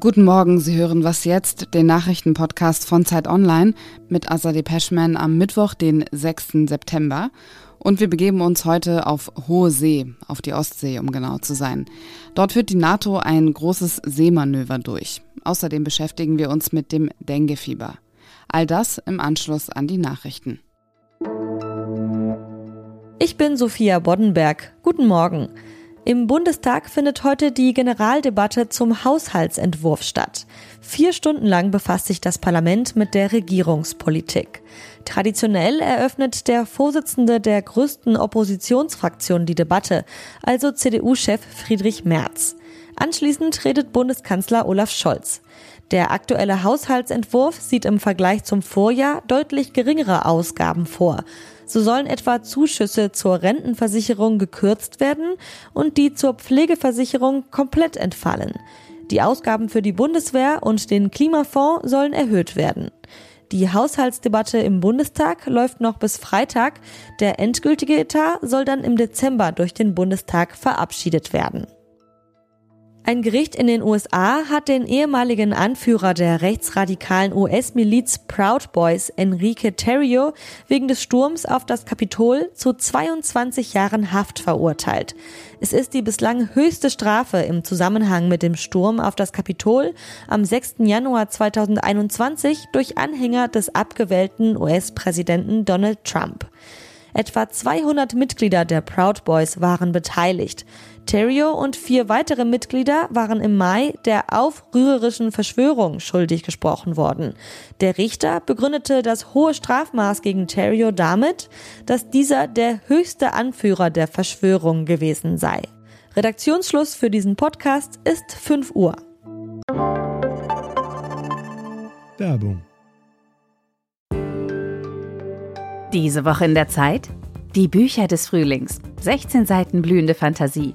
Guten Morgen, Sie hören Was jetzt, den Nachrichtenpodcast von Zeit Online mit Azadeh Peschman am Mittwoch, den 6. September. Und wir begeben uns heute auf hohe See, auf die Ostsee, um genau zu sein. Dort führt die NATO ein großes Seemanöver durch. Außerdem beschäftigen wir uns mit dem Dengue-Fieber. All das im Anschluss an die Nachrichten. Ich bin Sophia Boddenberg. Guten Morgen. Im Bundestag findet heute die Generaldebatte zum Haushaltsentwurf statt. Vier Stunden lang befasst sich das Parlament mit der Regierungspolitik. Traditionell eröffnet der Vorsitzende der größten Oppositionsfraktion die Debatte, also CDU-Chef Friedrich Merz. Anschließend redet Bundeskanzler Olaf Scholz. Der aktuelle Haushaltsentwurf sieht im Vergleich zum Vorjahr deutlich geringere Ausgaben vor. So sollen etwa Zuschüsse zur Rentenversicherung gekürzt werden und die zur Pflegeversicherung komplett entfallen. Die Ausgaben für die Bundeswehr und den Klimafonds sollen erhöht werden. Die Haushaltsdebatte im Bundestag läuft noch bis Freitag. Der endgültige Etat soll dann im Dezember durch den Bundestag verabschiedet werden. Ein Gericht in den USA hat den ehemaligen Anführer der rechtsradikalen US-Miliz Proud Boys, Enrique Terrio, wegen des Sturms auf das Kapitol zu 22 Jahren Haft verurteilt. Es ist die bislang höchste Strafe im Zusammenhang mit dem Sturm auf das Kapitol am 6. Januar 2021 durch Anhänger des abgewählten US-Präsidenten Donald Trump. Etwa 200 Mitglieder der Proud Boys waren beteiligt. Terrio und vier weitere Mitglieder waren im Mai der aufrührerischen Verschwörung schuldig gesprochen worden. Der Richter begründete das hohe Strafmaß gegen Terrio damit, dass dieser der höchste Anführer der Verschwörung gewesen sei. Redaktionsschluss für diesen Podcast ist 5 Uhr. Werbung. Diese Woche in der Zeit? Die Bücher des Frühlings. 16 Seiten blühende Fantasie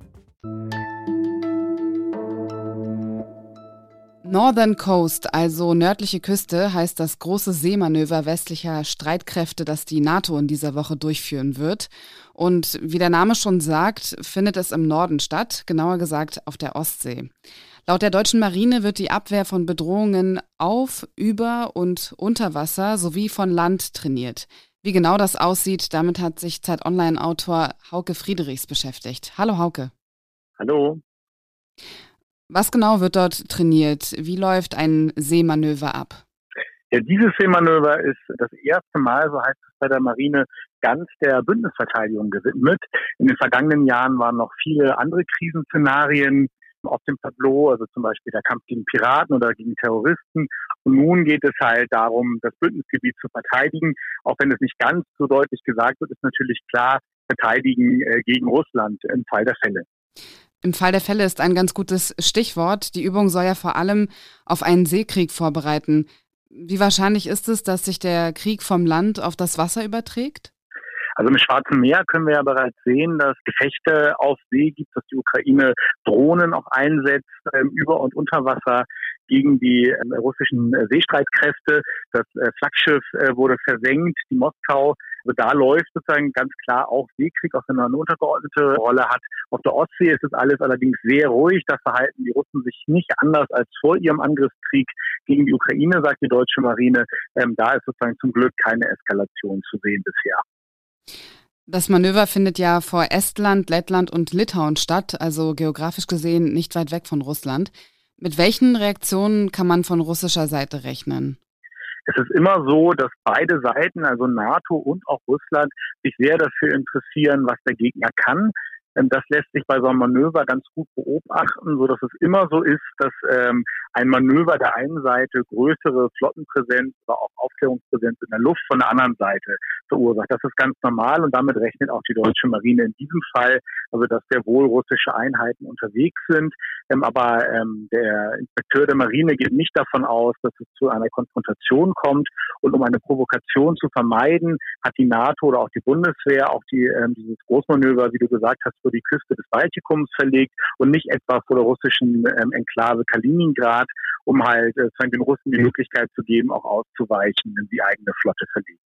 Northern Coast, also nördliche Küste, heißt das große Seemanöver westlicher Streitkräfte, das die NATO in dieser Woche durchführen wird. Und wie der Name schon sagt, findet es im Norden statt, genauer gesagt auf der Ostsee. Laut der deutschen Marine wird die Abwehr von Bedrohungen auf, über und unter Wasser sowie von Land trainiert. Wie genau das aussieht, damit hat sich Zeit Online-Autor Hauke Friedrichs beschäftigt. Hallo Hauke. Hallo. Was genau wird dort trainiert? Wie läuft ein Seemanöver ab? Ja, dieses Seemanöver ist das erste Mal, so heißt es bei der Marine, ganz der Bündnisverteidigung gewidmet. In den vergangenen Jahren waren noch viele andere Krisenszenarien auf dem Tableau, also zum Beispiel der Kampf gegen Piraten oder gegen Terroristen. Und nun geht es halt darum, das Bündnisgebiet zu verteidigen. Auch wenn es nicht ganz so deutlich gesagt wird, ist natürlich klar, verteidigen äh, gegen Russland im Fall der Fälle. Im Fall der Fälle ist ein ganz gutes Stichwort. Die Übung soll ja vor allem auf einen Seekrieg vorbereiten. Wie wahrscheinlich ist es, dass sich der Krieg vom Land auf das Wasser überträgt? Also im Schwarzen Meer können wir ja bereits sehen, dass Gefechte auf See gibt, dass die Ukraine Drohnen auch einsetzt, ähm, über und unter Wasser gegen die äh, russischen äh, Seestreitkräfte. Das äh, Flaggschiff äh, wurde versenkt, die Moskau. Also da läuft sozusagen ganz klar auch Seekrieg, auch wenn er eine untergeordnete Rolle hat. Auf der Ostsee ist es alles allerdings sehr ruhig. Da verhalten die Russen sich nicht anders als vor ihrem Angriffskrieg gegen die Ukraine, sagt die deutsche Marine. Ähm, da ist sozusagen zum Glück keine Eskalation zu sehen bisher. Das Manöver findet ja vor Estland, Lettland und Litauen statt, also geografisch gesehen nicht weit weg von Russland. Mit welchen Reaktionen kann man von russischer Seite rechnen? Es ist immer so, dass beide Seiten, also NATO und auch Russland, sich sehr dafür interessieren, was der Gegner kann. Ähm, das lässt sich bei so einem Manöver ganz gut beobachten, so dass es immer so ist, dass ähm, ein Manöver der einen Seite größere Flottenpräsenz oder auch Aufklärungspräsenz in der Luft von der anderen Seite verursacht. Das ist ganz normal und damit rechnet auch die deutsche Marine in diesem Fall, also dass sehr wohl russische Einheiten unterwegs sind. Ähm, aber ähm, der Inspekteur der Marine geht nicht davon aus, dass es zu einer Konfrontation kommt. Und um eine Provokation zu vermeiden, hat die NATO oder auch die Bundeswehr auch die, ähm, dieses Großmanöver, wie du gesagt hast, vor die Küste des Baltikums verlegt und nicht etwa vor der russischen ähm, Enklave Kaliningrad, um halt äh, den Russen die Möglichkeit zu geben, auch auszuweichen, wenn sie eigene Flotte verlegt.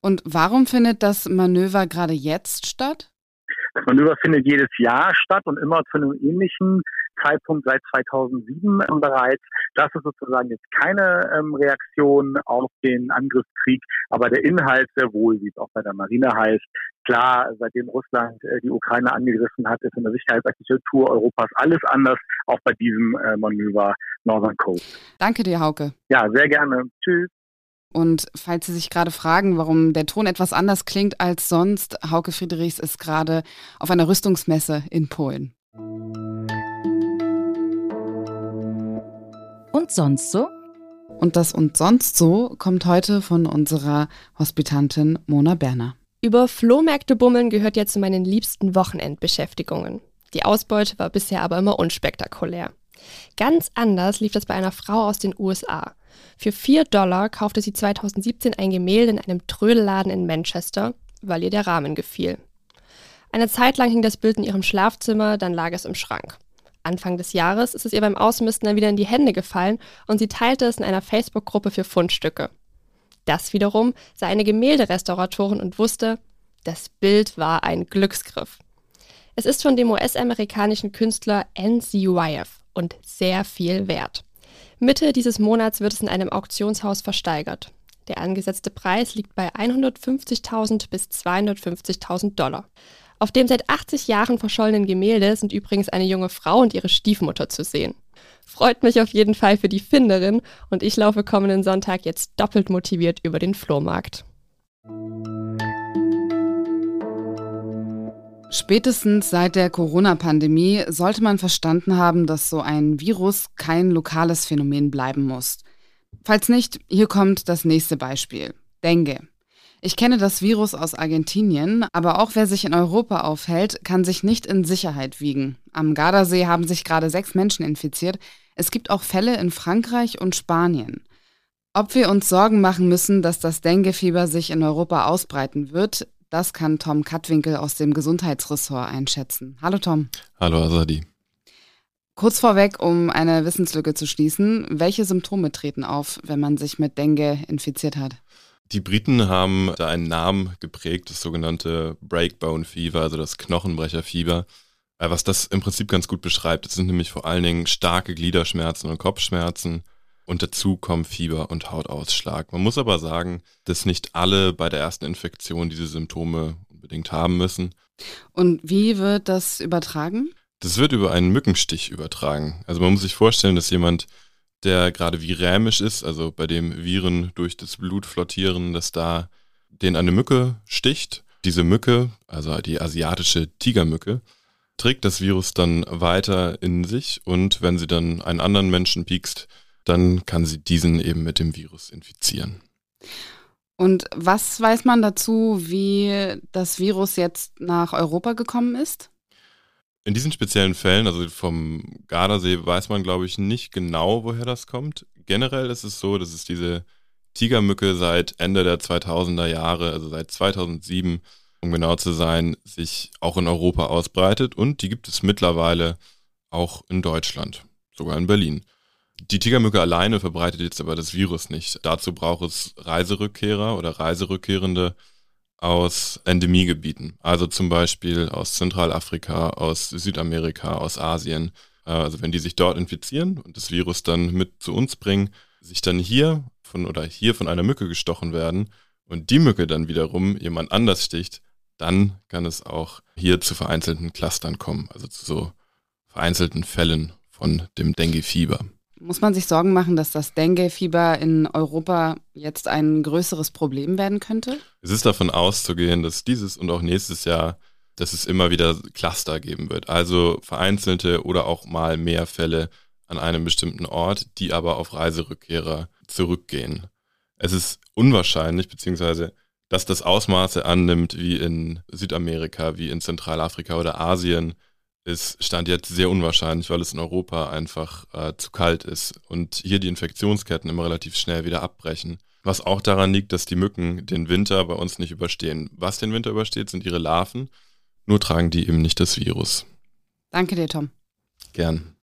Und warum findet das Manöver gerade jetzt statt? Das Manöver findet jedes Jahr statt und immer zu einem ähnlichen Zeitpunkt seit 2007 bereits. Das ist sozusagen jetzt keine ähm, Reaktion auf den Angriffskrieg, aber der Inhalt sehr wohl, wie es auch bei der Marine heißt. Klar, seitdem Russland äh, die Ukraine angegriffen hat, ist in der Sicherheitsarchitektur Europas alles anders, auch bei diesem äh, Manöver Northern Coast. Danke dir, Hauke. Ja, sehr gerne. Tschüss. Und falls Sie sich gerade fragen, warum der Ton etwas anders klingt als sonst, Hauke Friedrichs ist gerade auf einer Rüstungsmesse in Polen. Und sonst so? Und das und sonst so kommt heute von unserer Hospitantin Mona Berner. Über Flohmärkte bummeln gehört ja zu meinen liebsten Wochenendbeschäftigungen. Die Ausbeute war bisher aber immer unspektakulär. Ganz anders lief das bei einer Frau aus den USA. Für 4 Dollar kaufte sie 2017 ein Gemälde in einem Trödelladen in Manchester, weil ihr der Rahmen gefiel. Eine Zeit lang hing das Bild in ihrem Schlafzimmer, dann lag es im Schrank. Anfang des Jahres ist es ihr beim Ausmisten dann wieder in die Hände gefallen und sie teilte es in einer Facebook-Gruppe für Fundstücke. Das wiederum sah eine Gemälderestauratorin und wusste, das Bild war ein Glücksgriff. Es ist von dem US-amerikanischen Künstler N.C. Wyeth und sehr viel wert. Mitte dieses Monats wird es in einem Auktionshaus versteigert. Der angesetzte Preis liegt bei 150.000 bis 250.000 Dollar. Auf dem seit 80 Jahren verschollenen Gemälde sind übrigens eine junge Frau und ihre Stiefmutter zu sehen. Freut mich auf jeden Fall für die Finderin und ich laufe kommenden Sonntag jetzt doppelt motiviert über den Flohmarkt. Spätestens seit der Corona-Pandemie sollte man verstanden haben, dass so ein Virus kein lokales Phänomen bleiben muss. Falls nicht, hier kommt das nächste Beispiel. Dengue. Ich kenne das Virus aus Argentinien, aber auch wer sich in Europa aufhält, kann sich nicht in Sicherheit wiegen. Am Gardasee haben sich gerade sechs Menschen infiziert. Es gibt auch Fälle in Frankreich und Spanien. Ob wir uns Sorgen machen müssen, dass das Dengue-Fieber sich in Europa ausbreiten wird, das kann Tom Kattwinkel aus dem Gesundheitsressort einschätzen. Hallo Tom. Hallo Asadi. Kurz vorweg, um eine Wissenslücke zu schließen, welche Symptome treten auf, wenn man sich mit Dengue infiziert hat? Die Briten haben da einen Namen geprägt, das sogenannte Breakbone Fever, also das Knochenbrecherfieber, äh, was das im Prinzip ganz gut beschreibt. Es sind nämlich vor allen Dingen starke Gliederschmerzen und Kopfschmerzen, und dazu kommen Fieber und Hautausschlag. Man muss aber sagen, dass nicht alle bei der ersten Infektion diese Symptome unbedingt haben müssen. Und wie wird das übertragen? Das wird über einen Mückenstich übertragen. Also man muss sich vorstellen, dass jemand, der gerade virämisch ist, also bei dem Viren durch das Blut flottieren, dass da den eine Mücke sticht. Diese Mücke, also die asiatische Tigermücke, trägt das Virus dann weiter in sich und wenn sie dann einen anderen Menschen piekst, dann kann sie diesen eben mit dem Virus infizieren. Und was weiß man dazu, wie das Virus jetzt nach Europa gekommen ist? In diesen speziellen Fällen, also vom Gardasee, weiß man, glaube ich, nicht genau, woher das kommt. Generell ist es so, dass es diese Tigermücke seit Ende der 2000er Jahre, also seit 2007, um genau zu sein, sich auch in Europa ausbreitet und die gibt es mittlerweile auch in Deutschland, sogar in Berlin. Die Tigermücke alleine verbreitet jetzt aber das Virus nicht. Dazu braucht es Reiserückkehrer oder Reiserückkehrende aus Endemiegebieten. Also zum Beispiel aus Zentralafrika, aus Südamerika, aus Asien. Äh, also wenn die sich dort infizieren und das Virus dann mit zu uns bringen, sich dann hier von oder hier von einer Mücke gestochen werden und die Mücke dann wiederum jemand anders sticht, dann kann es auch hier zu vereinzelten Clustern kommen, also zu so vereinzelten Fällen von dem Dengue-Fieber. Muss man sich Sorgen machen, dass das Dengue-Fieber in Europa jetzt ein größeres Problem werden könnte? Es ist davon auszugehen, dass dieses und auch nächstes Jahr dass es immer wieder Cluster geben wird. Also vereinzelte oder auch mal mehr Fälle an einem bestimmten Ort, die aber auf Reiserückkehrer zurückgehen. Es ist unwahrscheinlich, beziehungsweise dass das Ausmaße annimmt wie in Südamerika, wie in Zentralafrika oder Asien, ist Stand jetzt sehr unwahrscheinlich, weil es in Europa einfach äh, zu kalt ist und hier die Infektionsketten immer relativ schnell wieder abbrechen. Was auch daran liegt, dass die Mücken den Winter bei uns nicht überstehen. Was den Winter übersteht, sind ihre Larven, nur tragen die eben nicht das Virus. Danke dir, Tom. Gern.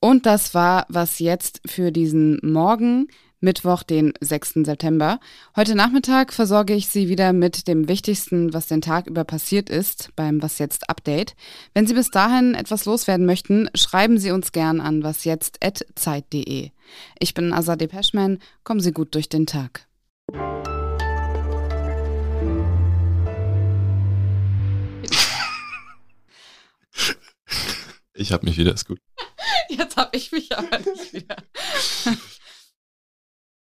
Und das war was jetzt für diesen Morgen. Mittwoch, den 6. September. Heute Nachmittag versorge ich Sie wieder mit dem Wichtigsten, was den Tag über passiert ist, beim Was jetzt Update. Wenn Sie bis dahin etwas loswerden möchten, schreiben Sie uns gern an wasjetzt.zeit.de. Ich bin Azadeh Peschman. Kommen Sie gut durch den Tag. Ich hab mich wieder, ist gut. Jetzt hab ich mich aber nicht wieder.